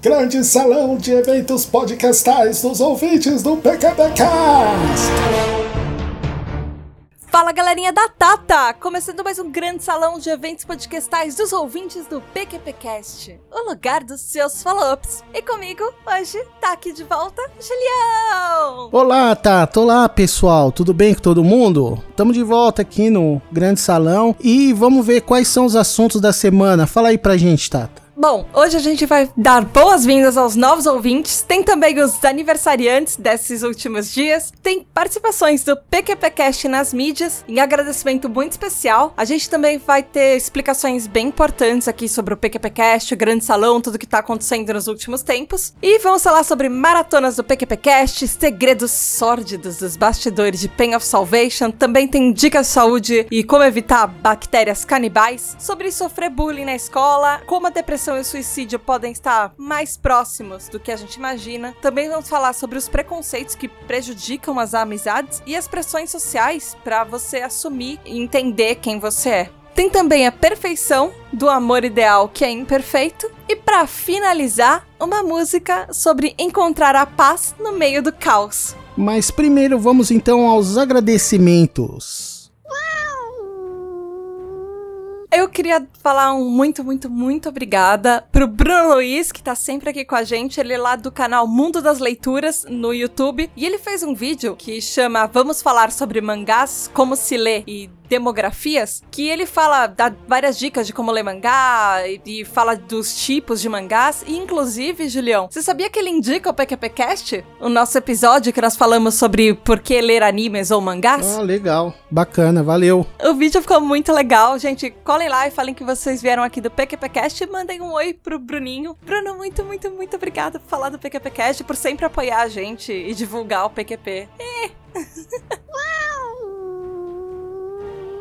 Grande salão de eventos podcastais dos ouvintes do PQPcast. Fala galerinha da Tata! Começando mais um grande salão de eventos podcastais dos ouvintes do PQPcast, o lugar dos seus follow-ups. E comigo, hoje, tá aqui de volta, Julião! Olá, Tata! Olá, pessoal! Tudo bem com todo mundo? Estamos de volta aqui no grande salão e vamos ver quais são os assuntos da semana. Fala aí pra gente, Tata. Bom, hoje a gente vai dar boas-vindas aos novos ouvintes. Tem também os aniversariantes desses últimos dias. Tem participações do PQPcast nas mídias. Em agradecimento muito especial. A gente também vai ter explicações bem importantes aqui sobre o PQPcast, o grande salão, tudo que tá acontecendo nos últimos tempos. E vamos falar sobre maratonas do PQPcast, segredos sórdidos dos bastidores de Pain of Salvation. Também tem dicas de saúde e como evitar bactérias canibais. Sobre sofrer bullying na escola, como a depressão depressão e suicídio podem estar mais próximos do que a gente imagina. Também vamos falar sobre os preconceitos que prejudicam as amizades e as pressões sociais para você assumir e entender quem você é. Tem também a perfeição do amor ideal que é imperfeito. E para finalizar, uma música sobre encontrar a paz no meio do caos. Mas primeiro vamos então aos agradecimentos. Eu queria falar um muito, muito, muito obrigada pro Bruno Luiz, que tá sempre aqui com a gente. Ele é lá do canal Mundo das Leituras no YouTube. E ele fez um vídeo que chama Vamos Falar sobre Mangás, Como Se Lê e demografias, que ele fala, dá várias dicas de como ler mangá e, fala dos tipos de mangás. E inclusive, Julião, você sabia que ele indica o PQPcast? O nosso episódio que nós falamos sobre por que ler animes ou mangás? Ah, legal. Bacana, valeu. O vídeo ficou muito legal, gente. Colhem lá e falem que vocês vieram aqui do PQPcast e mandem um oi pro Bruninho. Bruno, muito, muito, muito obrigada por falar do PQPcast, por sempre apoiar a gente e divulgar o PQP. É.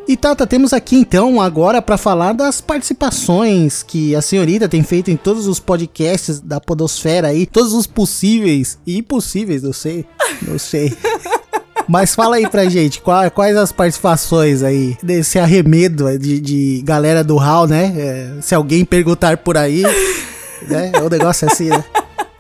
E Tata, temos aqui então agora para falar das participações que a senhorita tem feito em todos os podcasts da Podosfera aí, todos os possíveis e impossíveis, eu sei, não sei. Mas fala aí pra gente, quais, quais as participações aí desse arremedo de, de galera do HAL, né? É, se alguém perguntar por aí, né? É um negócio assim, né?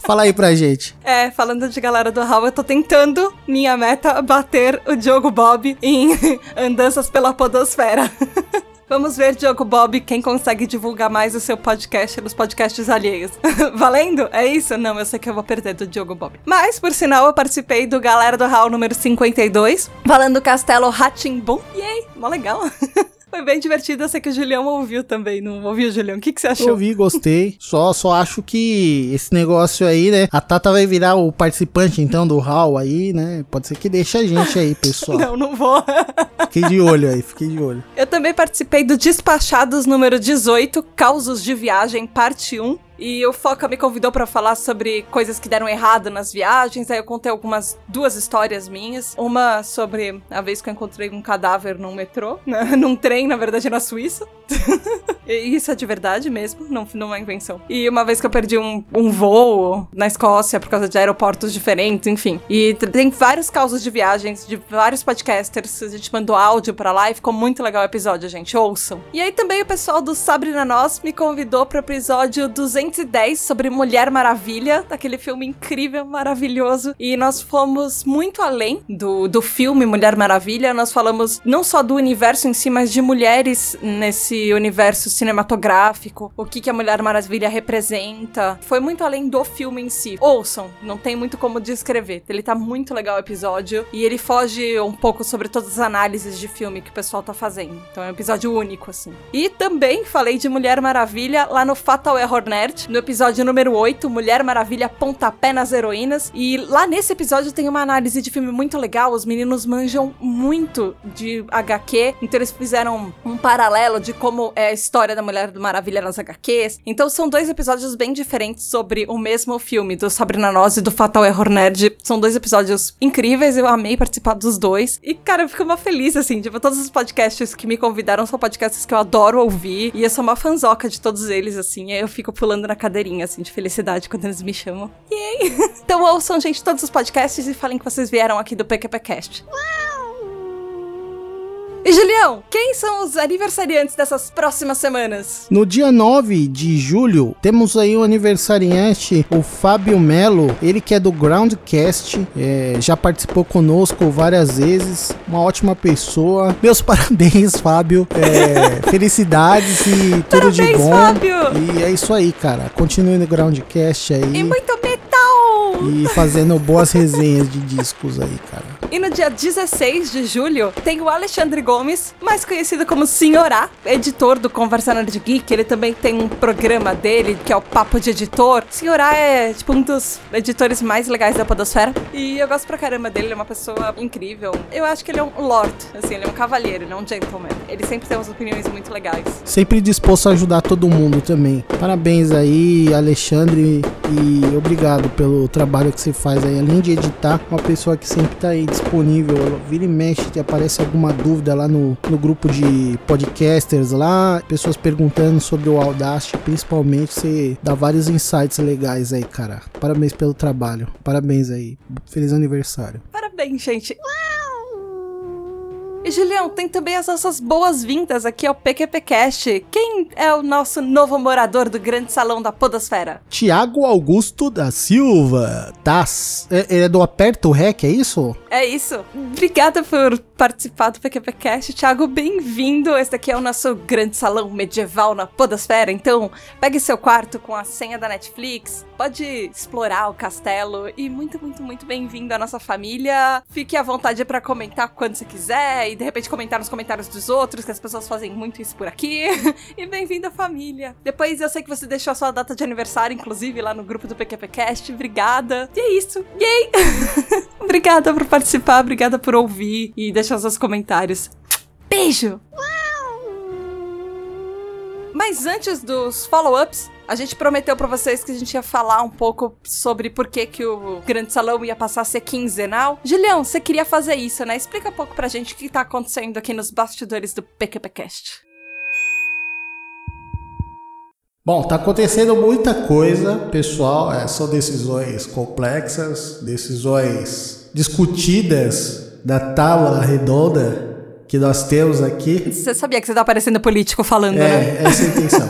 Fala aí pra gente. É, falando de galera do HAL, eu tô tentando, minha meta, bater o Diogo Bob em andanças pela podosfera. Vamos ver, Diogo Bob, quem consegue divulgar mais o seu podcast nos podcasts alheios. Valendo? É isso? Não, eu sei que eu vou perder do Diogo Bob. Mas, por sinal, eu participei do Galera do Hall número 52, falando Castelo Ratimbum. Yay! Mó legal. Foi bem divertido, eu sei que o Julião ouviu também, não ouviu, Julião? O que, que você achou? Eu ouvi, gostei. Só, só acho que esse negócio aí, né? A Tata vai virar o participante, então, do Hall aí, né? Pode ser que deixe a gente aí, pessoal. não, não vou. fiquei de olho aí, fiquei de olho. Eu também participei do Despachados número 18, Causos de Viagem, parte 1. E o Foca me convidou para falar sobre coisas que deram errado nas viagens. Aí eu contei algumas duas histórias minhas. Uma sobre a vez que eu encontrei um cadáver num metrô, né? num trem, na verdade, na Suíça. isso é de verdade mesmo, não, não é invenção. E uma vez que eu perdi um, um voo na Escócia por causa de aeroportos diferentes, enfim. E tem vários causos de viagens de vários podcasters. A gente mandou áudio pra lá e ficou muito legal o episódio, gente. Ouçam. E aí também o pessoal do Sabrina Nós me convidou pro episódio 200 210 sobre Mulher Maravilha, daquele filme incrível, maravilhoso. E nós fomos muito além do, do filme Mulher Maravilha. Nós falamos não só do universo em si, mas de mulheres nesse universo cinematográfico. O que, que a Mulher Maravilha representa. Foi muito além do filme em si. Ouçam, não tem muito como descrever. Ele tá muito legal o episódio. E ele foge um pouco sobre todas as análises de filme que o pessoal tá fazendo. Então é um episódio único, assim. E também falei de Mulher Maravilha lá no Fatal Error Nerd no episódio número 8, Mulher Maravilha Pontapé nas Heroínas. E lá nesse episódio tem uma análise de filme muito legal. Os meninos manjam muito de HQ, então eles fizeram um paralelo de como é a história da Mulher Maravilha nas HQs. Então são dois episódios bem diferentes sobre o mesmo filme, do Sabrina Noz e do Fatal Error Nerd. São dois episódios incríveis, eu amei participar dos dois. E, cara, eu fico uma feliz, assim, tipo, todos os podcasts que me convidaram são podcasts que eu adoro ouvir. E eu sou uma fanzoca de todos eles, assim, aí eu fico pulando na cadeirinha, assim, de felicidade quando eles me chamam. Yay! então ouçam, gente, todos os podcasts e falem que vocês vieram aqui do PQPcast. Uau! E Julião, quem são os aniversariantes dessas próximas semanas? No dia 9 de julho, temos aí o aniversariante, o Fábio Melo, ele que é do Groundcast, é, já participou conosco várias vezes, uma ótima pessoa. Meus parabéns, Fábio. É, felicidades e tudo Parabéns, de bom. Fábio! E é isso aí, cara. Continue no Groundcast aí. E muito metal! E fazendo boas resenhas de discos aí, cara. E no dia 16 de julho, tem o Alexandre Gomes, mais conhecido como Senhorá, editor do Conversa Nerd Geek. Ele também tem um programa dele, que é o Papo de Editor. Senhorá é, tipo, um dos editores mais legais da podosfera. E eu gosto pra caramba dele, ele é uma pessoa incrível. Eu acho que ele é um lord, assim, ele é um cavalheiro, ele é um gentleman. Ele sempre tem umas opiniões muito legais. Sempre disposto a ajudar todo mundo também. Parabéns aí, Alexandre, e obrigado pelo trabalho que você faz aí. Além de editar, uma pessoa que sempre tá aí disponível. Vira e mexe, aparece alguma dúvida lá no, no grupo de podcasters lá, pessoas perguntando sobre o Audacity, principalmente, você dá vários insights legais aí, cara. Parabéns pelo trabalho. Parabéns aí. Feliz aniversário. Parabéns, gente. E Julião, tem também as nossas boas-vindas aqui ao PQPcast. Quem é o nosso novo morador do grande salão da Podosfera? Tiago Augusto da Silva. Das. É, ele é do Aperto Rec, é isso? É isso. Obrigada por participar do PQPcast. Thiago, bem-vindo. Esse daqui é o nosso grande salão medieval na Podosfera. Então, pegue seu quarto com a senha da Netflix, pode explorar o castelo e muito, muito, muito bem-vindo à nossa família. Fique à vontade para comentar quando você quiser de repente comentar nos comentários dos outros, que as pessoas fazem muito isso por aqui. e bem-vindo à família. Depois eu sei que você deixou a sua data de aniversário, inclusive, lá no grupo do PQPcast. Obrigada. E é isso. Yay! obrigada por participar, obrigada por ouvir e deixar os seus comentários. Beijo! Mas antes dos follow-ups, a gente prometeu pra vocês que a gente ia falar um pouco sobre por que, que o Grande Salão ia passar a ser quinzenal. Julião, você queria fazer isso, né? Explica um pouco pra gente o que tá acontecendo aqui nos bastidores do PQPcast. Bom, tá acontecendo muita coisa, pessoal. É, são decisões complexas, decisões discutidas da tábua redonda que nós temos aqui. Você sabia que você tá parecendo político falando, né? É, essa é a intenção.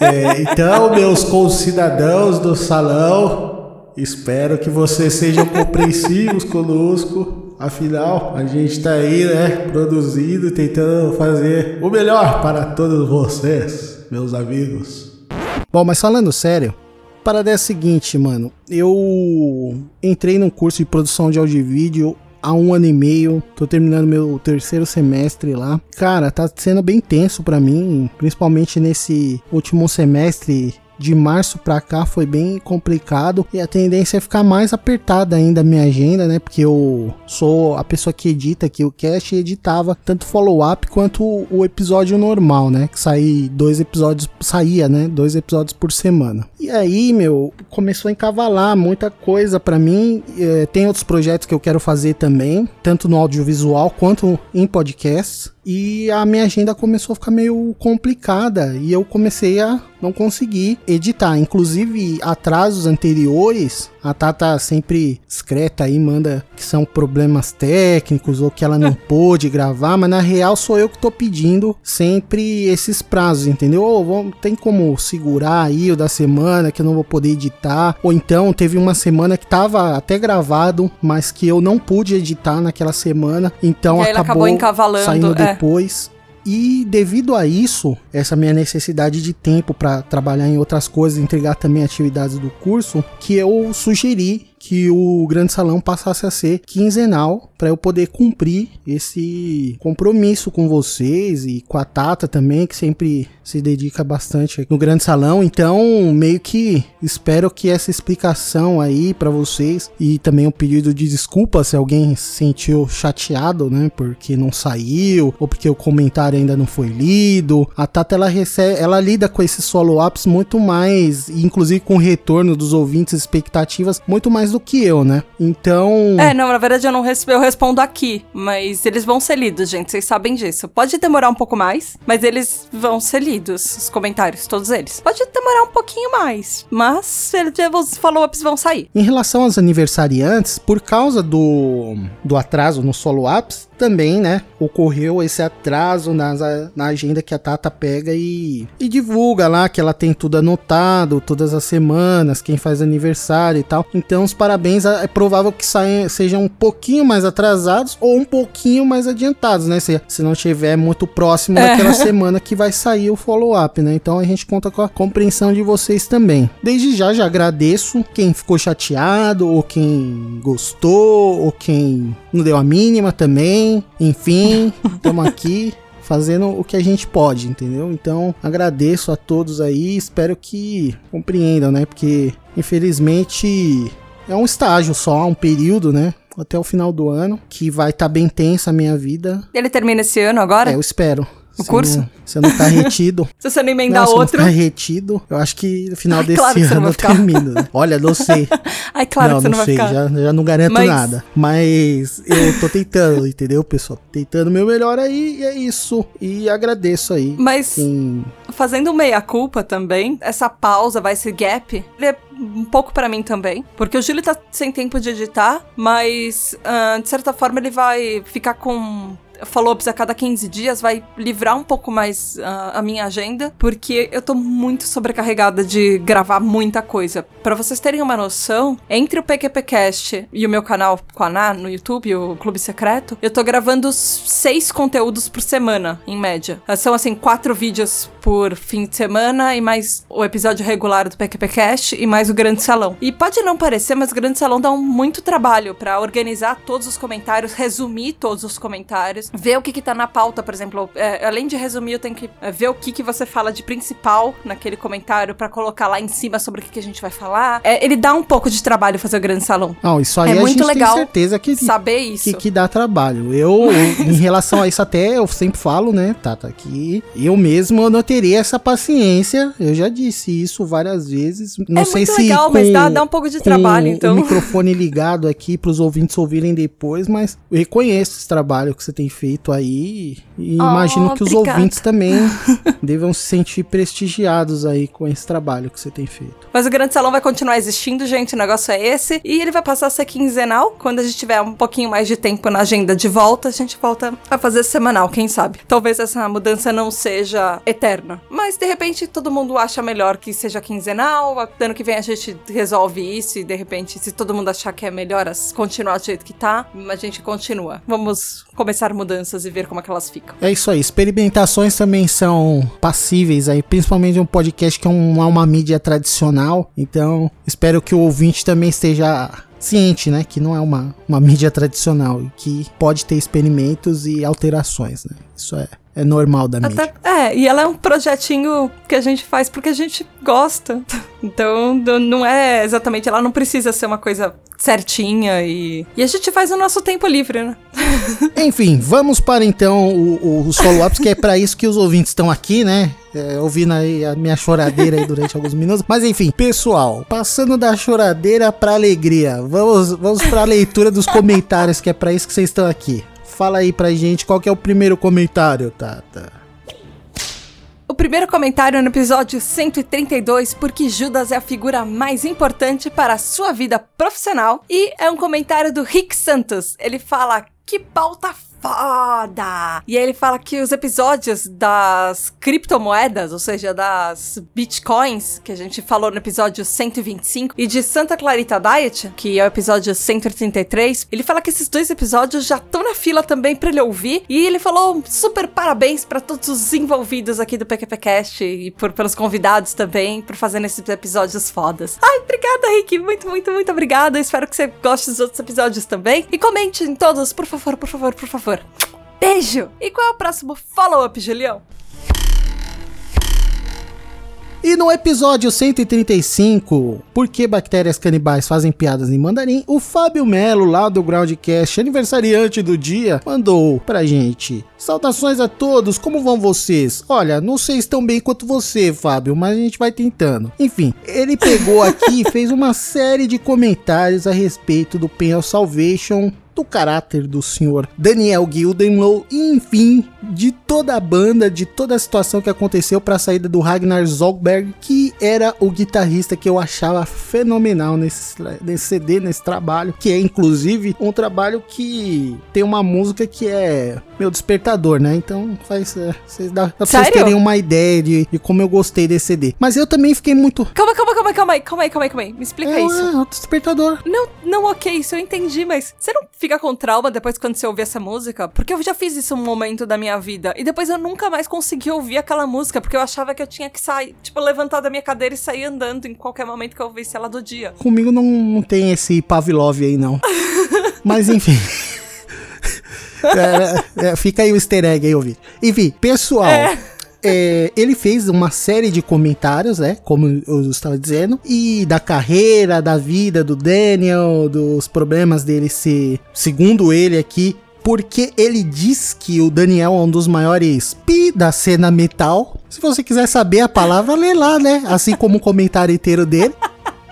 É, então, meus concidadãos do salão, espero que vocês sejam compreensivos conosco. Afinal, a gente tá aí, né, produzindo, tentando fazer o melhor para todos vocês, meus amigos. Bom, mas falando sério, a parada é a seguinte, mano. Eu entrei num curso de produção de áudio e vídeo há um ano e meio, tô terminando meu terceiro semestre lá. Cara, tá sendo bem tenso para mim, principalmente nesse último semestre de março pra cá foi bem complicado e a tendência é ficar mais apertada ainda a minha agenda, né? Porque eu sou a pessoa que edita aqui o cast e editava tanto follow-up quanto o episódio normal, né? Que saía dois episódios, saía, né? Dois episódios por semana. E aí, meu, começou a encavalar muita coisa para mim. É, tem outros projetos que eu quero fazer também, tanto no audiovisual quanto em podcasts e a minha agenda começou a ficar meio complicada e eu comecei a não conseguir editar. Inclusive, atrasos anteriores, a Tata sempre discreta aí, manda que são problemas técnicos ou que ela não pôde gravar, mas na real sou eu que tô pedindo sempre esses prazos, entendeu? Ou tem como segurar aí o da semana que eu não vou poder editar, ou então teve uma semana que tava até gravado, mas que eu não pude editar naquela semana, então acabou, acabou saindo é. depois. E devido a isso, essa minha necessidade de tempo para trabalhar em outras coisas, entregar também atividades do curso, que eu sugeri que o Grande Salão passasse a ser quinzenal para eu poder cumprir esse compromisso com vocês e com a Tata também, que sempre se dedica bastante no Grande Salão. Então, meio que espero que essa explicação aí para vocês e também um pedido de desculpa se alguém se sentiu chateado, né, porque não saiu ou porque o comentário ainda não foi lido. A Tata ela recebe, ela lida com esses follow-ups muito mais, inclusive com o retorno dos ouvintes, expectativas muito mais mais do que eu, né? Então. É, não, na verdade eu não res eu respondo aqui, mas eles vão ser lidos, gente, vocês sabem disso. Pode demorar um pouco mais, mas eles vão ser lidos, os comentários, todos eles. Pode demorar um pouquinho mais, mas os follow-ups vão sair. Em relação aos aniversariantes, por causa do, do atraso no solo-ups, também, né, ocorreu esse atraso nas, na agenda que a Tata pega e, e divulga lá que ela tem tudo anotado, todas as semanas, quem faz aniversário e tal. Então, os parabéns é provável que saiam, sejam um pouquinho mais atrasados ou um pouquinho mais adiantados, né? Se, se não estiver muito próximo é. daquela semana que vai sair o follow-up, né? Então a gente conta com a compreensão de vocês também. Desde já, já agradeço quem ficou chateado, ou quem gostou, ou quem não deu a mínima também. Enfim, estamos aqui fazendo o que a gente pode, entendeu? Então, agradeço a todos aí, espero que compreendam, né? Porque infelizmente é um estágio só, um período, né? Até o final do ano, que vai estar tá bem tensa a minha vida. Ele termina esse ano agora? É, eu espero. O curso? Não, você não tá retido. Se você não emendar não, outro. Se não tá retido, eu acho que no final Ai, desse claro ano eu termino. Né? Olha, não sei. Ai, claro não, que você não, não sei, vai ficar. Já, já não garanto Mas... nada. Mas eu tô tentando, entendeu, pessoal? Tentando o meu melhor aí e é isso. E agradeço aí. Mas quem... fazendo meia-culpa também, essa pausa, vai esse gap, ele é um pouco para mim também. Porque o Júlio tá sem tempo de editar, mas uh, de certa forma ele vai ficar com follow-ups a cada 15 dias vai livrar um pouco mais uh, a minha agenda, porque eu tô muito sobrecarregada de gravar muita coisa. Para vocês terem uma noção, entre o PQPcast e o meu canal com a Ná no YouTube, o Clube Secreto, eu tô gravando seis conteúdos por semana, em média. São assim, quatro vídeos por fim de semana e mais o episódio regular do PQPcast e mais o Grande Salão. E pode não parecer, mas o Grande Salão dá um muito trabalho para organizar todos os comentários, resumir todos os comentários ver o que que tá na pauta, por exemplo. É, além de resumir, eu tenho que é, ver o que que você fala de principal naquele comentário para colocar lá em cima sobre o que, que a gente vai falar. É, ele dá um pouco de trabalho fazer o grande salão. Não, isso aí é a muito gente legal tem certeza que saber isso. Que, que dá trabalho. Eu, em relação a isso até, eu sempre falo, né, Tata, que eu mesmo não teria essa paciência. Eu já disse isso várias vezes. Não é sei muito se legal, com, mas dá, dá um pouco de trabalho, então. o microfone ligado aqui para os ouvintes ouvirem depois, mas eu reconheço esse trabalho que você tem feito aí. E oh, imagino que obrigada. os ouvintes também devam se sentir prestigiados aí com esse trabalho que você tem feito. Mas o Grande Salão vai continuar existindo, gente. O negócio é esse. E ele vai passar a ser quinzenal. Quando a gente tiver um pouquinho mais de tempo na agenda de volta, a gente volta a fazer semanal, quem sabe. Talvez essa mudança não seja eterna. Mas de repente todo mundo acha melhor que seja quinzenal. Ano que vem a gente resolve isso e de repente, se todo mundo achar que é melhor continuar do jeito que tá, a gente continua. Vamos começar mudanças e ver como é que elas ficam. É isso aí. Experimentações também são passíveis aí, principalmente um podcast que é uma, uma mídia tradicional. Então, espero que o ouvinte também esteja ciente, né, que não é uma, uma mídia tradicional e que pode ter experimentos e alterações, né? Isso é é normal da mídia. Até, é, e ela é um projetinho que a gente faz porque a gente gosta. Então, não é exatamente, ela não precisa ser uma coisa certinha e, e a gente faz o nosso tempo livre, né? Enfim, vamos para então os follow-ups, que é para isso que os ouvintes estão aqui, né? É, ouvindo aí a minha choradeira aí durante alguns minutos. Mas enfim, pessoal, passando da choradeira pra alegria, vamos, vamos pra leitura dos comentários, que é para isso que vocês estão aqui. Fala aí pra gente qual que é o primeiro comentário, Tata. O primeiro comentário é no episódio 132, porque Judas é a figura mais importante para a sua vida profissional. E é um comentário do Rick Santos. Ele fala: Que pauta foda! E aí ele fala que os episódios das criptomoedas, ou seja, das bitcoins, que a gente falou no episódio 125, e de Santa Clarita Diet, que é o episódio 133, ele fala que esses dois episódios já estão na fila também para ele ouvir. E ele falou super parabéns para todos os envolvidos aqui do PQPcast e por, pelos convidados também por fazendo esses episódios fodas. Ai, obrigada, Rick! Muito, muito, muito obrigada. Espero que você goste dos outros episódios também. E comente em todos, por favor, por favor, por favor Beijo! E qual é o próximo follow-up, Julião? E no episódio 135, Por que bactérias canibais fazem piadas em mandarim? O Fábio Melo, lá do Groundcast, aniversariante do dia, mandou pra gente. Saudações a todos, como vão vocês? Olha, não sei se tão bem quanto você, Fábio, mas a gente vai tentando. Enfim, ele pegou aqui e fez uma série de comentários a respeito do Pen of Salvation do caráter do senhor Daniel Gildenlow e enfim de toda a banda, de toda a situação que aconteceu para a saída do Ragnar Zogberg, que era o guitarrista que eu achava fenomenal nesse, nesse CD, nesse trabalho, que é inclusive um trabalho que tem uma música que é meu despertador, né? Então faz é, vocês dá pra vocês terem uma ideia de, de, como eu gostei desse CD. Mas eu também fiquei muito. Calma, calma, calma, calma aí, calma aí, calma aí, calma aí. Me explica é, isso. É, o despertador. Não, não, ok, isso eu entendi, mas você não fica com trauma depois quando você ouvir essa música? Porque eu já fiz isso um momento da minha vida. E depois eu nunca mais consegui ouvir aquela música, porque eu achava que eu tinha que sair, tipo, levantar da minha cadeira e sair andando em qualquer momento que eu ouvisse ela do dia. Comigo não, não tem esse Pavlov aí, não. mas enfim. é, é, fica aí o easter egg aí, ouvir. Enfim, pessoal. É. É, ele fez uma série de comentários, né? Como eu estava dizendo, e da carreira, da vida do Daniel, dos problemas dele ser, segundo ele aqui, porque ele diz que o Daniel é um dos maiores pi da cena metal. Se você quiser saber a palavra, lê lá, né? Assim como o comentário inteiro dele.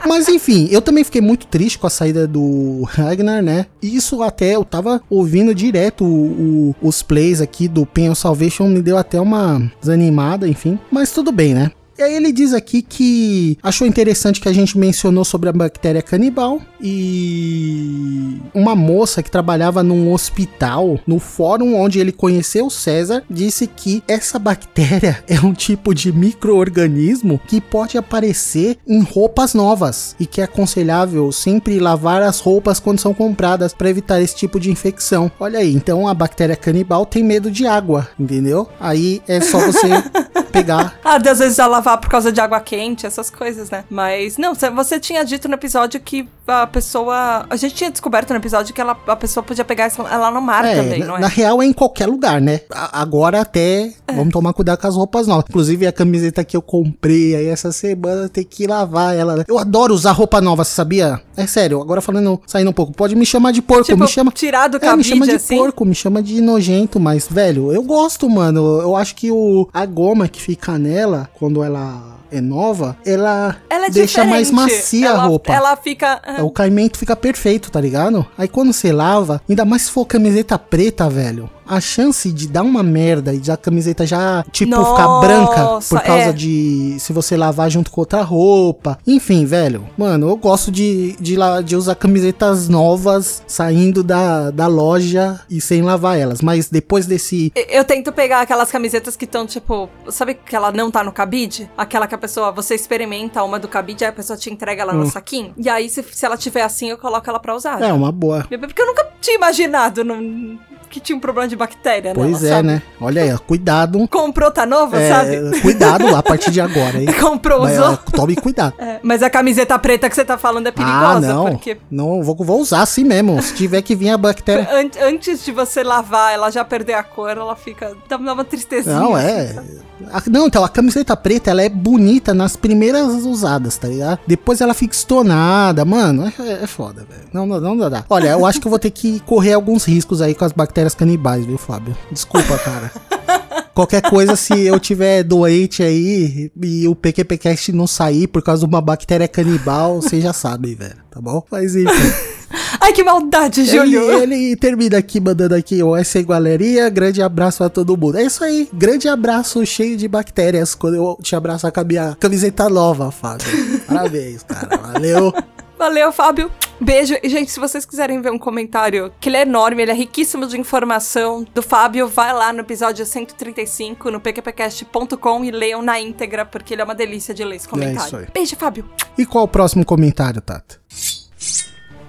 Mas enfim, eu também fiquei muito triste com a saída do Ragnar, né? Isso até eu tava ouvindo direto o, o, os plays aqui do Pen Salvation, me deu até uma desanimada, enfim. Mas tudo bem, né? E aí ele diz aqui que achou interessante que a gente mencionou sobre a bactéria canibal e uma moça que trabalhava num hospital, no fórum onde ele conheceu César, disse que essa bactéria é um tipo de microorganismo que pode aparecer em roupas novas e que é aconselhável sempre lavar as roupas quando são compradas para evitar esse tipo de infecção. Olha aí, então a bactéria canibal tem medo de água, entendeu? Aí é só você pegar. Ah, às vezes ela lavar por causa de água quente, essas coisas, né? Mas, não, você tinha dito no episódio que a pessoa. A gente tinha descoberto no episódio que ela, a pessoa podia pegar ela no mar é, também, na, não é? Na real, é em qualquer lugar, né? A, agora até. É. Vamos tomar cuidado com as roupas novas. Inclusive, a camiseta que eu comprei aí essa semana, tem que lavar ela. Né? Eu adoro usar roupa nova, você sabia? É sério, agora falando, saindo um pouco. Pode me chamar de porco, tipo, me chama. Tirar do cabide, é, me chama de assim? porco, me chama de nojento, mas, velho, eu gosto, mano. Eu acho que o, a goma que fica nela, quando ela é nova, ela, ela é deixa mais macia ela, a roupa. Ela fica. O caimento fica perfeito, tá ligado? Aí quando você lava, ainda mais se for camiseta preta, velho a chance de dar uma merda e a camiseta já, tipo, Nossa, ficar branca por causa é. de se você lavar junto com outra roupa. Enfim, velho, mano, eu gosto de, de, de usar camisetas novas saindo da, da loja e sem lavar elas. Mas depois desse. Eu, eu tento pegar aquelas camisetas que estão, tipo, sabe que ela não tá no cabide? Aquela que a pessoa, você experimenta uma do cabide, aí a pessoa te entrega ela hum. no saquinho. E aí, se, se ela tiver assim, eu coloco ela pra usar. É, uma boa. Porque eu nunca tinha imaginado no, que tinha um problema de bactéria, né? Pois é, sabe? né? Olha aí, cuidado. Comprou, tá nova, é, sabe? Cuidado lá a partir de agora, hein? Comprou, mas, usou. Tome cuidado. É, mas a camiseta preta que você tá falando é perigosa, ah, não. porque... Não, vou, vou usar assim mesmo. Se tiver que vir a bactéria... Antes de você lavar, ela já perder a cor, ela fica... Dá uma tristezinha. Não, é... Assim, a, não, então, a camiseta preta, ela é bonita nas primeiras usadas, tá ligado? Depois ela fica estonada, mano, é, é foda, velho. Não, não, não dá. Olha, eu acho que eu vou ter que correr alguns riscos aí com as bactérias canibais, viu, Fábio? Desculpa, cara. Qualquer coisa, se eu tiver doente aí e o PQPcast não sair por causa de uma bactéria canibal, vocês já sabem, velho, tá bom? Mas enfim. Ai, que maldade, Júlio. Ele, ele, termina aqui mandando aqui o S Galeria. Grande abraço a todo mundo. É isso aí. Grande abraço cheio de bactérias quando eu te abraço com a minha camiseta nova, Fábio. Parabéns, cara. Valeu. Valeu, Fábio. Beijo. E, gente, se vocês quiserem ver um comentário, que ele é enorme, ele é riquíssimo de informação do Fábio, vai lá no episódio 135, no pqpcast.com e leiam na íntegra, porque ele é uma delícia de ler esse comentário. É isso aí. Beijo, Fábio. E qual o próximo comentário, Tata?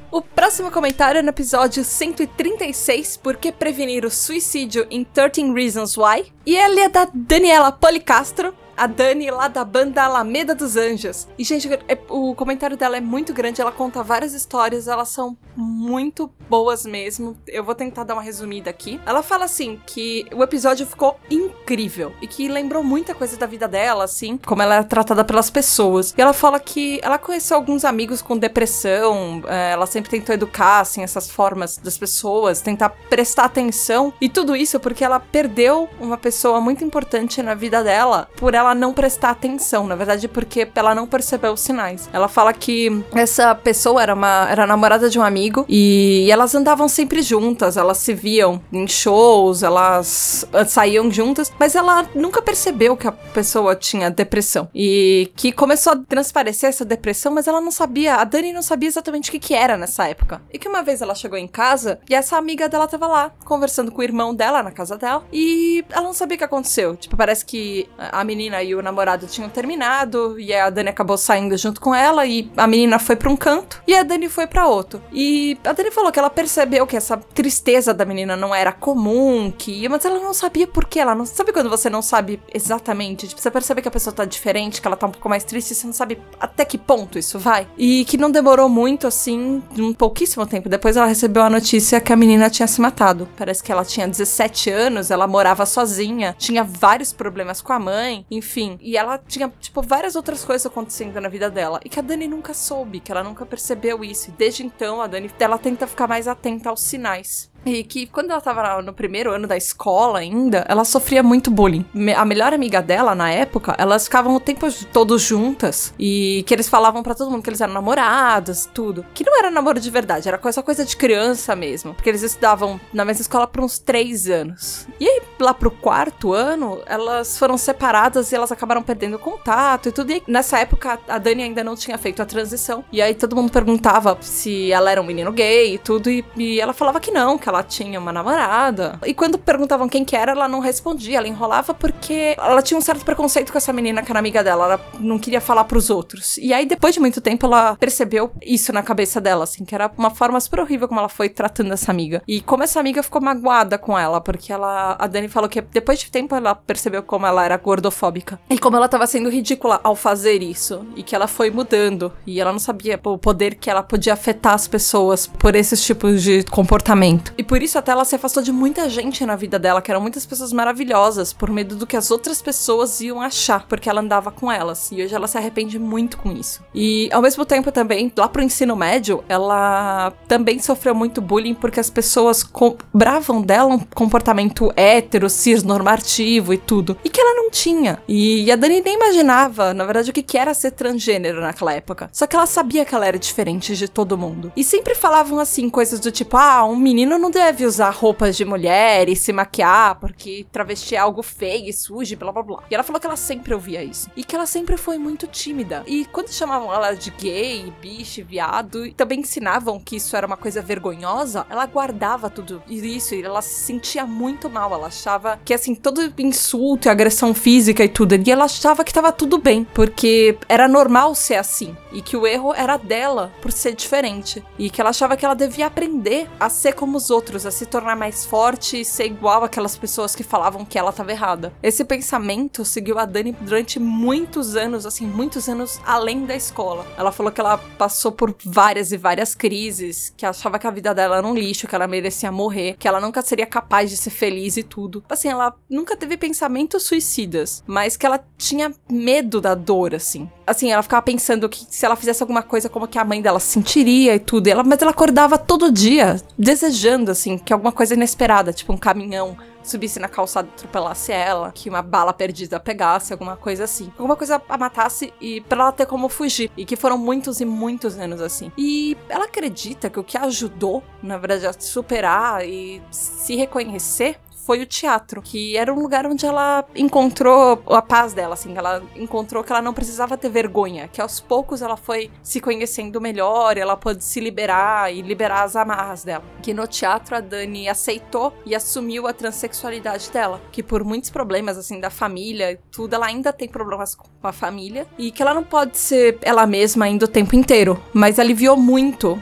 O próximo comentário é no episódio 136, Por que prevenir o suicídio em 13 Reasons Why? E ele é da Daniela Policastro, a Dani lá da banda Alameda dos Anjos. E, gente, é, o comentário dela é muito grande, ela conta várias histórias, elas são muito boas mesmo. Eu vou tentar dar uma resumida aqui. Ela fala assim que o episódio ficou incrível e que lembrou muita coisa da vida dela, assim, como ela era tratada pelas pessoas. E ela fala que ela conheceu alguns amigos com depressão, é, ela sempre tentou educar, assim, essas formas das pessoas, tentar prestar atenção e tudo isso porque ela perdeu uma pessoa muito importante na vida dela por ela não prestar atenção, na verdade, porque ela não percebeu os sinais. Ela fala que essa pessoa era uma era namorada de um amigo e elas andavam sempre juntas, elas se viam em shows, elas saíam juntas, mas ela nunca percebeu que a pessoa tinha depressão e que começou a transparecer essa depressão, mas ela não sabia, a Dani não sabia exatamente o que, que era nessa época. E que uma vez ela chegou em casa e essa amiga dela tava lá conversando com o irmão dela na casa dela e ela não sabia o que aconteceu. Tipo, parece que a menina e o namorado tinham terminado e a Dani acabou saindo junto com ela e a menina foi para um canto e a Dani foi para outro. E a Dani falou que ela percebeu que essa tristeza da menina não era comum, que mas ela não sabia por que ela não sabe quando você não sabe exatamente, tipo, você percebe que a pessoa tá diferente, que ela tá um pouco mais triste, você não sabe até que ponto isso vai. E que não demorou muito assim, um pouquíssimo tempo depois ela recebeu a notícia que a menina tinha se matado. Parece que ela tinha 17 anos, ela morava sozinha, tinha vários problemas com a mãe, enfim, e ela tinha tipo várias outras coisas acontecendo na vida dela e que a Dani nunca soube, que ela nunca percebeu isso. E desde então a Dani ela tenta ficar mais atenta aos sinais. E que quando ela tava no primeiro ano da escola ainda, ela sofria muito bullying. A melhor amiga dela, na época, elas ficavam o tempo todo juntas. E que eles falavam para todo mundo que eles eram namorados, tudo. Que não era namoro de verdade, era essa coisa de criança mesmo. Porque eles estudavam na mesma escola por uns três anos. E aí, lá pro quarto ano, elas foram separadas e elas acabaram perdendo contato e tudo. E nessa época, a Dani ainda não tinha feito a transição. E aí todo mundo perguntava se ela era um menino gay e tudo. E, e ela falava que não, que ela ela tinha uma namorada. E quando perguntavam quem que era, ela não respondia, ela enrolava porque ela tinha um certo preconceito com essa menina que era amiga dela, ela não queria falar pros outros. E aí, depois de muito tempo, ela percebeu isso na cabeça dela, assim, que era uma forma super horrível como ela foi tratando essa amiga. E como essa amiga ficou magoada com ela, porque ela. A Dani falou que depois de tempo ela percebeu como ela era gordofóbica. E como ela tava sendo ridícula ao fazer isso. E que ela foi mudando. E ela não sabia o poder que ela podia afetar as pessoas por esses tipos de comportamento. E por isso até ela se afastou de muita gente na vida dela, que eram muitas pessoas maravilhosas, por medo do que as outras pessoas iam achar, porque ela andava com elas. E hoje ela se arrepende muito com isso. E ao mesmo tempo também, lá pro ensino médio, ela também sofreu muito bullying porque as pessoas cobravam dela um comportamento hétero, cis, normativo e tudo. E que ela não tinha. E a Dani nem imaginava, na verdade, o que era ser transgênero naquela época. Só que ela sabia que ela era diferente de todo mundo. E sempre falavam assim, coisas do tipo, ah, um menino não deve usar roupas de mulher e se maquiar porque travesti é algo feio e sujo, blá blá blá. E ela falou que ela sempre ouvia isso. E que ela sempre foi muito tímida. E quando chamavam ela de gay, bicho, viado, e também ensinavam que isso era uma coisa vergonhosa, ela guardava tudo isso e ela se sentia muito mal. Ela achava que, assim, todo insulto e agressão física e tudo, e ela achava que tava tudo bem, porque era normal ser assim. E que o erro era dela por ser diferente. E que ela achava que ela devia aprender a ser como os outros outros, a se tornar mais forte e ser igual aquelas pessoas que falavam que ela estava errada. Esse pensamento seguiu a Dani durante muitos anos, assim, muitos anos além da escola. Ela falou que ela passou por várias e várias crises, que achava que a vida dela era um lixo, que ela merecia morrer, que ela nunca seria capaz de ser feliz e tudo. Assim, ela nunca teve pensamentos suicidas, mas que ela tinha medo da dor, assim. Assim, ela ficava pensando que se ela fizesse alguma coisa, como que a mãe dela se sentiria e tudo. E ela, mas ela acordava todo dia, desejando, assim, que alguma coisa inesperada, tipo um caminhão subisse na calçada e atropelasse ela, que uma bala perdida pegasse, alguma coisa assim. Alguma coisa a matasse e pra ela ter como fugir. E que foram muitos e muitos anos assim. E ela acredita que o que ajudou, na verdade, a superar e se reconhecer foi o teatro, que era um lugar onde ela encontrou a paz dela, assim, ela encontrou que ela não precisava ter vergonha, que aos poucos ela foi se conhecendo melhor, ela pôde se liberar e liberar as amarras dela. Que no teatro a Dani aceitou e assumiu a transexualidade dela, que por muitos problemas, assim, da família tudo, ela ainda tem problemas com a família e que ela não pode ser ela mesma ainda o tempo inteiro, mas aliviou muito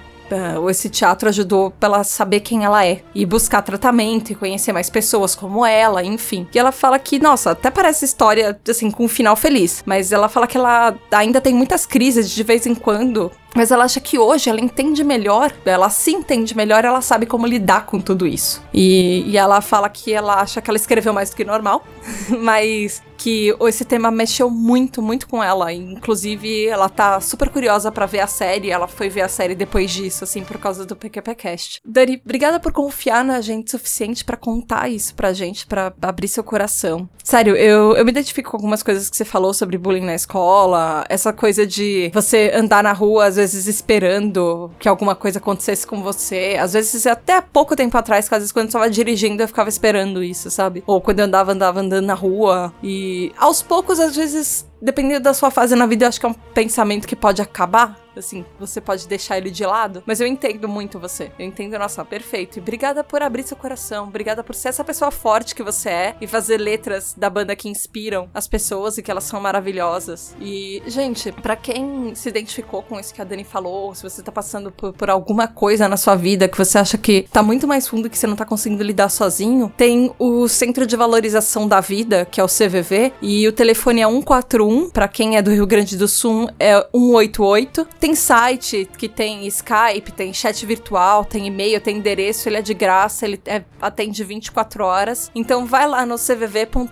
esse teatro ajudou pra ela saber quem ela é e buscar tratamento e conhecer mais pessoas como ela, enfim. E ela fala que, nossa, até parece história, assim, com um final feliz, mas ela fala que ela ainda tem muitas crises de vez em quando mas ela acha que hoje ela entende melhor, ela se entende melhor, ela sabe como lidar com tudo isso. E, e ela fala que ela acha que ela escreveu mais do que normal, mas que esse tema mexeu muito, muito com ela. Inclusive, ela tá super curiosa para ver a série. Ela foi ver a série depois disso, assim, por causa do PQPcast. Dani, obrigada por confiar na gente o suficiente para contar isso pra gente, para abrir seu coração. Sério, eu, eu me identifico com algumas coisas que você falou sobre bullying na escola, essa coisa de você andar na rua, às vezes esperando que alguma coisa acontecesse com você. Às vezes, até pouco tempo atrás, às vezes, quando eu tava dirigindo, eu ficava esperando isso, sabe? Ou quando eu andava, andava andando na rua e aos poucos, às vezes, dependendo da sua fase na vida, eu acho que é um pensamento que pode acabar assim, você pode deixar ele de lado, mas eu entendo muito você. Eu entendo, nossa, perfeito. E obrigada por abrir seu coração, obrigada por ser essa pessoa forte que você é e fazer letras da banda que inspiram as pessoas e que elas são maravilhosas. E, gente, para quem se identificou com isso que a Dani falou, se você tá passando por, por, alguma coisa na sua vida que você acha que tá muito mais fundo que você não tá conseguindo lidar sozinho, tem o Centro de Valorização da Vida, que é o CVV, e o telefone é 141, para quem é do Rio Grande do Sul é 188 tem site que tem Skype, tem chat virtual, tem e-mail, tem endereço, ele é de graça, ele é, atende 24 horas. Então vai lá no cvv.org.br,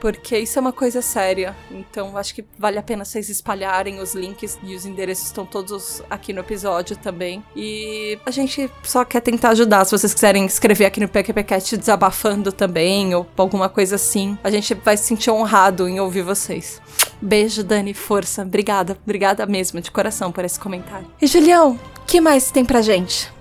porque isso é uma coisa séria. Então acho que vale a pena vocês espalharem os links e os endereços estão todos aqui no episódio também. E a gente só quer tentar ajudar. Se vocês quiserem escrever aqui no PQPcast desabafando também, ou alguma coisa assim, a gente vai se sentir honrado em ouvir vocês. Beijo, Dani, força. Obrigada, obrigada mesmo de coração, por esse comentário. E Julião, o que mais tem pra gente?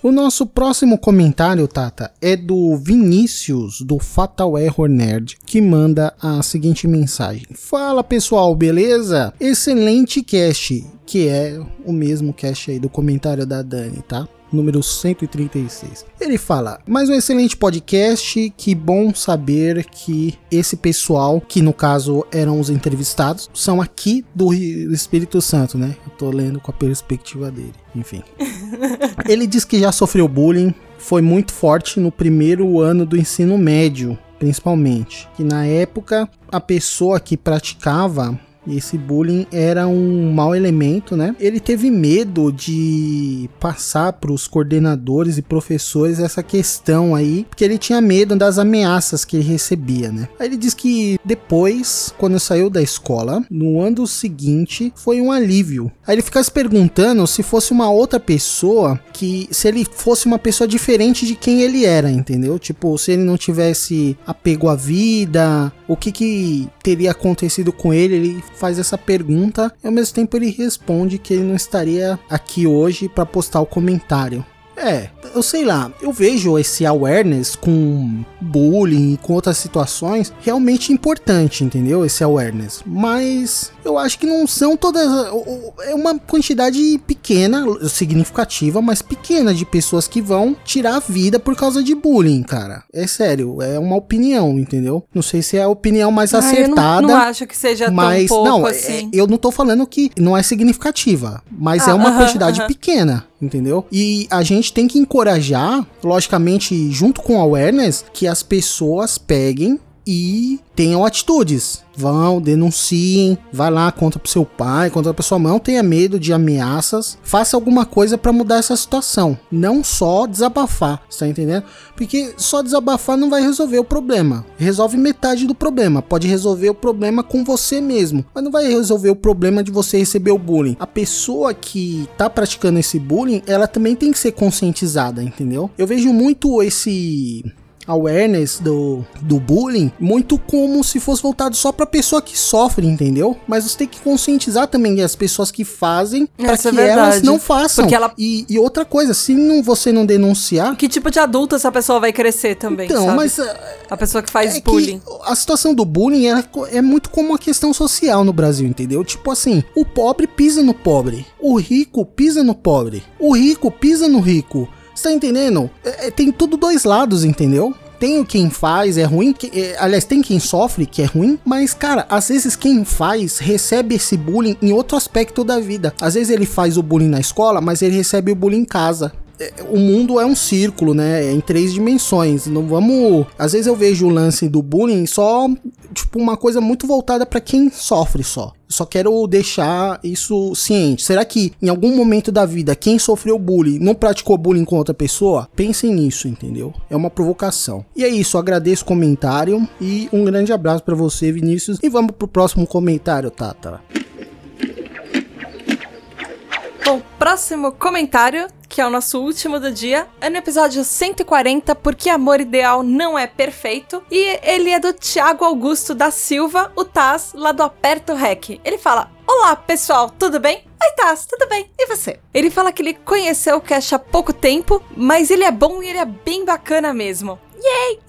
O nosso próximo comentário, Tata, é do Vinícius, do Fatal Error Nerd, que manda a seguinte mensagem: Fala pessoal, beleza? Excelente cast, que é o mesmo cast aí do comentário da Dani, tá? Número 136. Ele fala: Mais um excelente podcast. Que bom saber que esse pessoal, que no caso eram os entrevistados, são aqui do Espírito Santo, né? Eu tô lendo com a perspectiva dele. Enfim. Ele diz que já sofreu bullying. Foi muito forte no primeiro ano do ensino médio, principalmente. Que na época a pessoa que praticava esse bullying era um mau elemento, né? Ele teve medo de passar para os coordenadores e professores essa questão aí, porque ele tinha medo das ameaças que ele recebia, né? Aí ele diz que depois, quando saiu da escola, no ano seguinte, foi um alívio. Aí ele fica se perguntando se fosse uma outra pessoa, que se ele fosse uma pessoa diferente de quem ele era, entendeu? Tipo, se ele não tivesse apego à vida, o que que teria acontecido com ele? Ele faz essa pergunta e ao mesmo tempo ele responde que ele não estaria aqui hoje para postar o comentário. É, eu sei lá, eu vejo esse awareness com bullying e com outras situações realmente importante, entendeu? Esse awareness. Mas eu acho que não são todas. É uma quantidade pequena, significativa, mas pequena de pessoas que vão tirar a vida por causa de bullying, cara. É sério, é uma opinião, entendeu? Não sei se é a opinião mais ah, acertada. Eu não, não acho que seja mas, tão pouco não, é, assim. É, eu não tô falando que não é significativa, mas ah, é uma uh -huh, quantidade uh -huh. pequena entendeu? E a gente tem que encorajar, logicamente, junto com a awareness, que as pessoas peguem e tenham atitudes. Vão, denunciem, vai lá, conta pro seu pai, conta pra sua mãe, não tenha medo de ameaças, faça alguma coisa para mudar essa situação. Não só desabafar, tá entendendo? Porque só desabafar não vai resolver o problema. Resolve metade do problema. Pode resolver o problema com você mesmo, mas não vai resolver o problema de você receber o bullying. A pessoa que tá praticando esse bullying, ela também tem que ser conscientizada, entendeu? Eu vejo muito esse awareness do, do bullying muito como se fosse voltado só pra pessoa que sofre, entendeu? Mas você tem que conscientizar também as pessoas que fazem para que é elas não façam. Porque ela... E, e, outra coisa, se não, você não denunciar. Que tipo de adulto essa pessoa vai crescer também? Então, sabe? mas. A pessoa que faz é bullying. Que a situação do bullying é, é muito como uma questão social no Brasil, entendeu? Tipo assim, o pobre pisa no pobre, o rico pisa no pobre, o rico pisa no rico. Você tá entendendo? É, é, tem tudo dois lados, entendeu? Tem quem faz, é ruim. Que, é, aliás, tem quem sofre, que é ruim. Mas, cara, às vezes quem faz recebe esse bullying em outro aspecto da vida. Às vezes ele faz o bullying na escola, mas ele recebe o bullying em casa o mundo é um círculo, né? É em três dimensões. Não vamos. Às vezes eu vejo o lance do bullying só, tipo, uma coisa muito voltada para quem sofre só. Só quero deixar isso ciente. Será que em algum momento da vida quem sofreu bullying não praticou bullying com outra pessoa? Pensem nisso, entendeu? É uma provocação. E é isso, agradeço o comentário e um grande abraço para você, Vinícius. E vamos pro próximo comentário, Tata. Bom, próximo comentário, que é o nosso último do dia, é no episódio 140, Porque Amor Ideal Não É Perfeito. E ele é do Tiago Augusto da Silva, o Taz, lá do Aperto Rec. Ele fala: Olá, pessoal, tudo bem? Oi, Taz, tudo bem? E você? Ele fala que ele conheceu o Cash há pouco tempo, mas ele é bom e ele é bem bacana mesmo. Yay!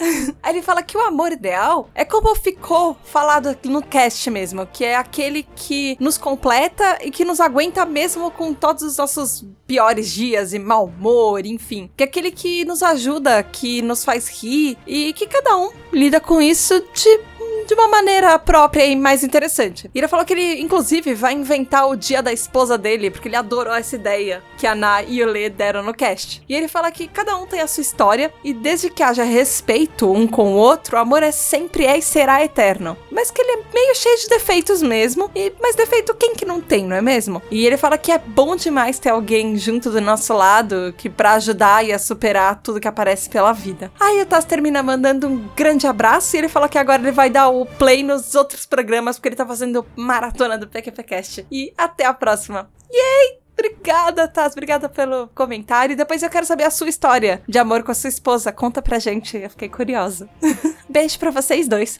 Aí ele fala que o amor ideal é como ficou falado no cast mesmo, que é aquele que nos completa e que nos aguenta mesmo com todos os nossos piores dias e mau humor, enfim. Que é aquele que nos ajuda, que nos faz rir e que cada um lida com isso de de uma maneira própria e mais interessante. E ele falou que ele, inclusive, vai inventar o dia da esposa dele, porque ele adorou essa ideia que a Na e o Lê deram no cast. E ele fala que cada um tem a sua história, e desde que haja respeito um com o outro, o amor é sempre é e será eterno. Mas que ele é meio cheio de defeitos mesmo, e mas defeito quem que não tem, não é mesmo? E ele fala que é bom demais ter alguém junto do nosso lado que para ajudar e a superar tudo que aparece pela vida. Aí o Taz termina mandando um grande abraço e ele fala que agora ele vai dar o play nos outros programas, porque ele tá fazendo maratona do PQPcast. E até a próxima. Yay! Obrigada, Taz. Obrigada pelo comentário. E depois eu quero saber a sua história de amor com a sua esposa. Conta pra gente. Eu fiquei curiosa. Beijo pra vocês dois.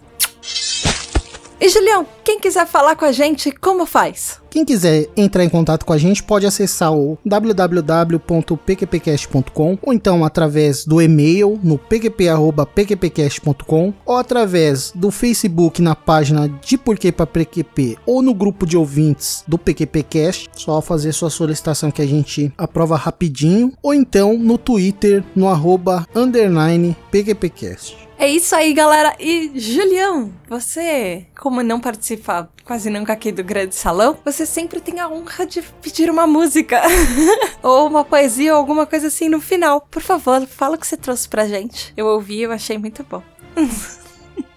E Julião, quem quiser falar com a gente, como faz? Quem quiser entrar em contato com a gente pode acessar o www.pqpcast.com ou então através do e-mail no pqp@pqpcast.com ou através do Facebook na página de Porquê para PQP ou no grupo de ouvintes do PQPcast, só fazer sua solicitação que a gente aprova rapidinho ou então no Twitter no arroba underline PQPcast. É isso aí, galera. E Julião, você, como não participa quase nunca aqui do grande salão, você sempre tem a honra de pedir uma música ou uma poesia ou alguma coisa assim no final. Por favor, fala o que você trouxe pra gente. Eu ouvi eu achei muito bom.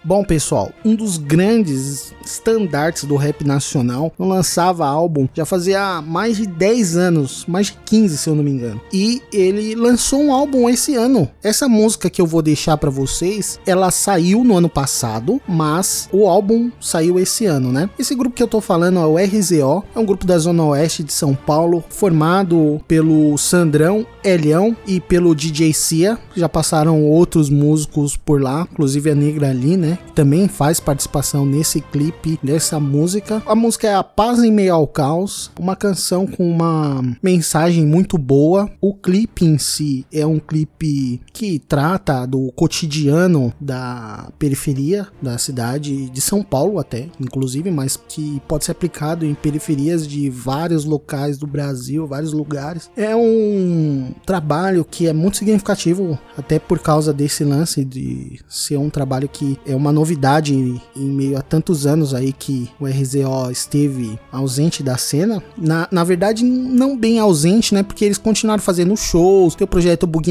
Bom, pessoal, um dos grandes estandartes do rap nacional não lançava álbum já fazia mais de 10 anos, mais de 15 se eu não me engano. E ele lançou um álbum esse ano. Essa música que eu vou deixar para vocês, ela saiu no ano passado, mas o álbum saiu esse ano, né? Esse grupo que eu tô falando é o RZO, é um grupo da Zona Oeste de São Paulo, formado pelo Sandrão, Elião e pelo DJ Cia. Já passaram outros músicos por lá, inclusive a Negra ali, né? Também faz participação nesse clipe dessa música. A música é A Paz em Meio ao Caos, uma canção com uma mensagem muito boa. O clipe em si é um clipe que trata do cotidiano da periferia da cidade de São Paulo até, inclusive, mas que pode ser aplicado em periferias de vários locais do Brasil, vários lugares. É um trabalho que é muito significativo, até por causa desse lance de ser um trabalho que é uma novidade em, meio a tantos anos aí que o RZO esteve ausente da cena. Na, na verdade, não bem ausente, né? Porque eles continuaram fazendo shows, tem o projeto Bug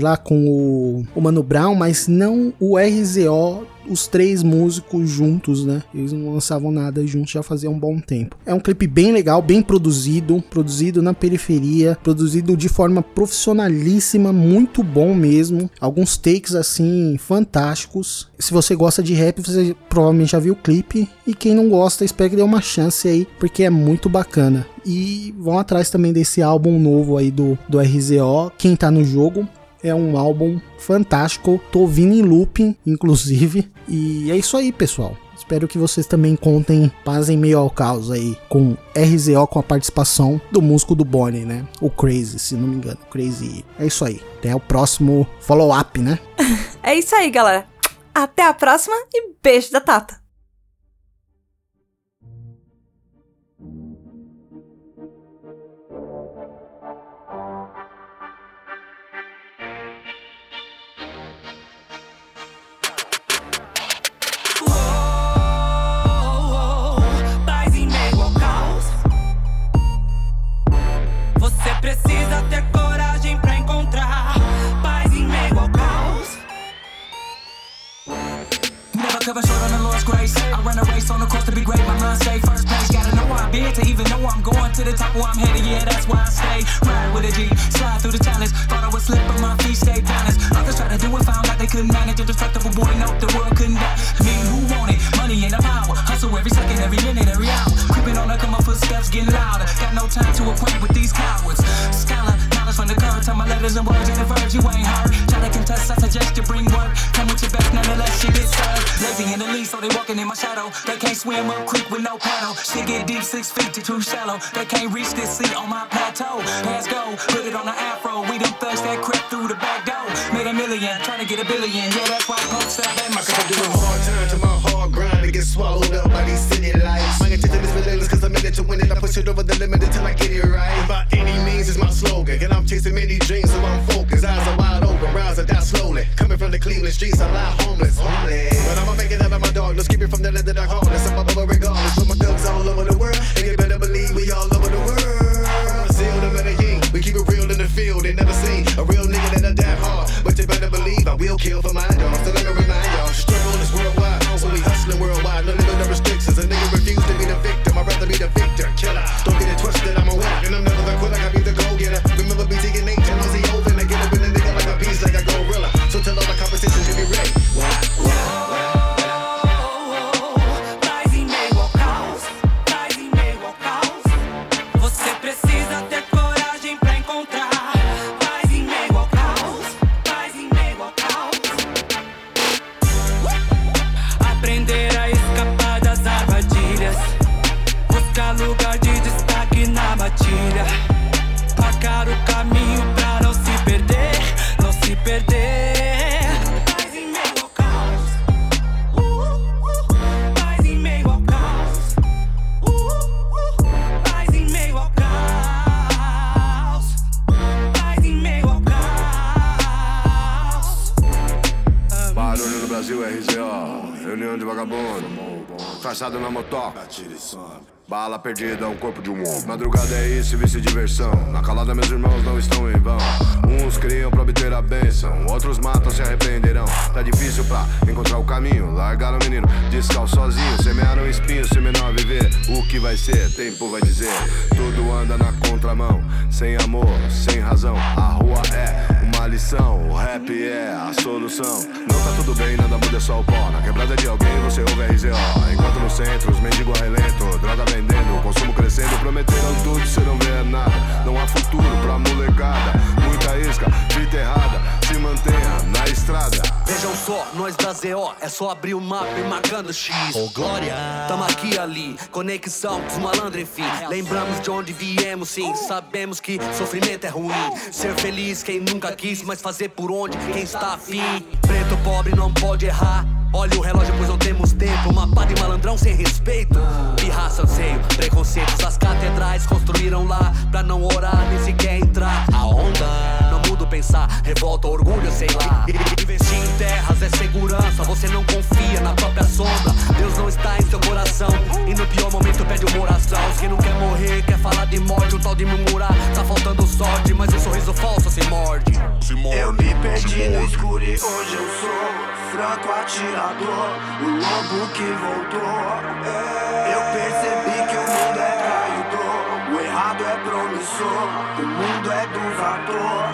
lá com o, o Mano Brown, mas não o RZO os três músicos juntos, né? Eles não lançavam nada juntos já fazia um bom tempo. É um clipe bem legal, bem produzido, produzido na periferia, produzido de forma profissionalíssima, muito bom mesmo. Alguns takes assim fantásticos. Se você gosta de rap, você provavelmente já viu o clipe e quem não gosta, espero que dê uma chance aí, porque é muito bacana. E vão atrás também desse álbum novo aí do, do RZO, quem tá no jogo. É um álbum fantástico. Tô ouvindo em looping, inclusive. E é isso aí, pessoal. Espero que vocês também contem Paz em Meio ao Caos aí, com RZO com a participação do músico do Bonnie, né? O Crazy, se não me engano. Crazy. É isso aí. Até o próximo follow-up, né? é isso aí, galera. Até a próxima e beijo da Tata. Precisa ter coragem pra encontrar paz em meio ao caos. Never cover short on the Lord's grace. I run a race on the course to be great. My mind stay first place. Gotta know where I'm here to even know I'm going to the top where I'm headed. Yeah, that's why I stay. Ride with a G, slide through the challenge. Thought I would slip, but my feet stay balanced. Others try to do it, found out they couldn't manage. A destructible boy, nope, the world couldn't die. Me who Money ain't a power. Hustle every second, every minute, every hour. Creeping on the come up footsteps, getting louder. Got no time to acquaint with these cowards. Scholar, knowledge from the curve. Tell my letters and words in the verge, you ain't heard. Try to contest, I suggest you bring work. Come with your best, nonetheless, shit is served. Lazy in the lead, so they walking in my shadow. They can't swim up creek with no paddle. Shit get deep, six feet to too shallow. They can't reach this seat on my plateau. Pass go, put it on the afro. We them thugs that crept through the back door. Made a million, trying to get a billion. Yeah, that's why I post that back my I give a hard time to my hard grind and get swallowed up by these city lights. My intention is relentless cause I'm in it to win it. I push it over the limit until I get it right. By any means is my slogan. And I'm chasing many dreams, so I'm focused. Eyes are wide open, rise or die slowly. Coming from the Cleveland streets, I lie homeless. homeless. But I'ma make it out of my darkness. Keep it from the of the hardness. I'm above regardless. Put my thugs all over the world. Traçado na motoca. Bala perdida, um corpo de um homem. Madrugada é isso, vice diversão. Na calada, meus irmãos não estão em vão. Uns criam pra obter a bênção, outros matam, se arrependerão. Tá difícil pra encontrar o caminho. Largaram o menino descalço sozinho. Semearam espinhos, sem menor viver. O que vai ser, tempo vai dizer. Tudo anda na contramão, sem amor, sem razão. A rua é lição, o rap é a solução. Não tá tudo bem, nada muda, é só o pó. Na quebrada de alguém você ouve RZO. Enquanto no centro, os mendigos relento, droga vendendo, consumo crescendo. Prometeram tudo, cê não vê nada. Não há futuro pra molecada. Muita isca, fita errada. Se mantenha na estrada. Vejam só, nós da ZO, é só abrir o mapa e marcando X. Ô glória! Tamo aqui e ali, conexão com os malandros, enfim. Lembramos de onde viemos, sim. Sabemos que sofrimento é ruim. Ser feliz quem nunca quis, mas fazer por onde quem está afim. Preto pobre não pode errar. Olha o relógio, pois não temos tempo. Uma pá de malandrão sem respeito. Pirraça, anseio, preconceitos. As catedrais construíram lá pra não orar nem sequer entrar. A onda não muda o pensar, revolta, orgulho, sei lá. Investir em terras é segurança. Você não confia na própria sombra. Deus não está em seu coração. E no pior momento pede uma oração. Quem não quer morrer, quer falar de morte. O tal de murmurar, tá faltando sorte. Mas o sorriso falso se morde. Eu me perdi no escuro e hoje eu sou Franco atirador, o lobo que voltou Eu percebi que o mundo é traidor O errado é promissor, o mundo é dos atores